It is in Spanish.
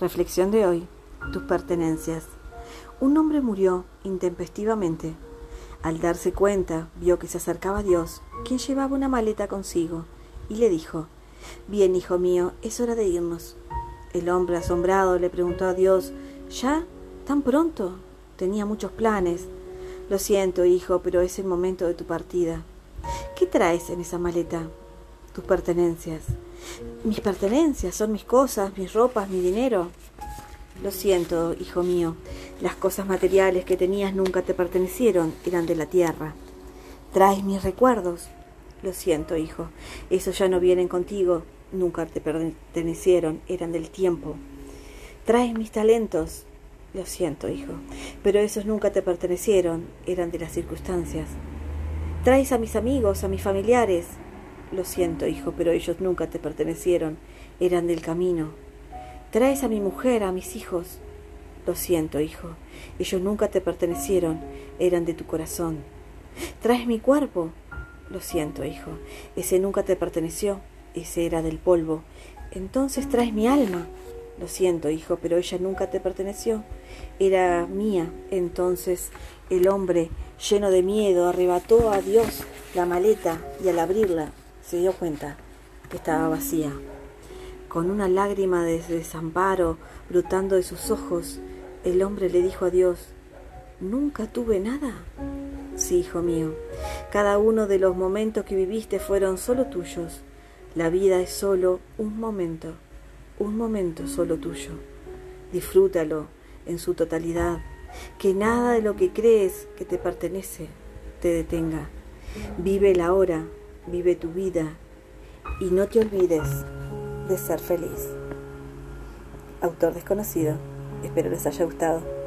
Reflexión de hoy. Tus pertenencias. Un hombre murió intempestivamente. Al darse cuenta, vio que se acercaba a Dios, quien llevaba una maleta consigo, y le dijo, Bien, hijo mío, es hora de irnos. El hombre asombrado le preguntó a Dios, ¿Ya? ¿Tan pronto? Tenía muchos planes. Lo siento, hijo, pero es el momento de tu partida. ¿Qué traes en esa maleta? Tus pertenencias. Mis pertenencias son mis cosas, mis ropas, mi dinero. Lo siento, hijo mío, las cosas materiales que tenías nunca te pertenecieron, eran de la tierra. Traes mis recuerdos. Lo siento, hijo, esos ya no vienen contigo, nunca te pertenecieron, eran del tiempo. Traes mis talentos. Lo siento, hijo, pero esos nunca te pertenecieron, eran de las circunstancias. Traes a mis amigos, a mis familiares. Lo siento, hijo, pero ellos nunca te pertenecieron, eran del camino. Traes a mi mujer, a mis hijos. Lo siento, hijo, ellos nunca te pertenecieron, eran de tu corazón. Traes mi cuerpo. Lo siento, hijo, ese nunca te perteneció, ese era del polvo. Entonces traes mi alma. Lo siento, hijo, pero ella nunca te perteneció, era mía. Entonces el hombre, lleno de miedo, arrebató a Dios la maleta y al abrirla se dio cuenta que estaba vacía. Con una lágrima de desamparo brotando de sus ojos, el hombre le dijo a Dios, ¿Nunca tuve nada? Sí, hijo mío, cada uno de los momentos que viviste fueron solo tuyos. La vida es solo un momento, un momento solo tuyo. Disfrútalo en su totalidad, que nada de lo que crees que te pertenece te detenga. Vive la hora, vive tu vida y no te olvides de ser feliz. Autor desconocido, espero les haya gustado.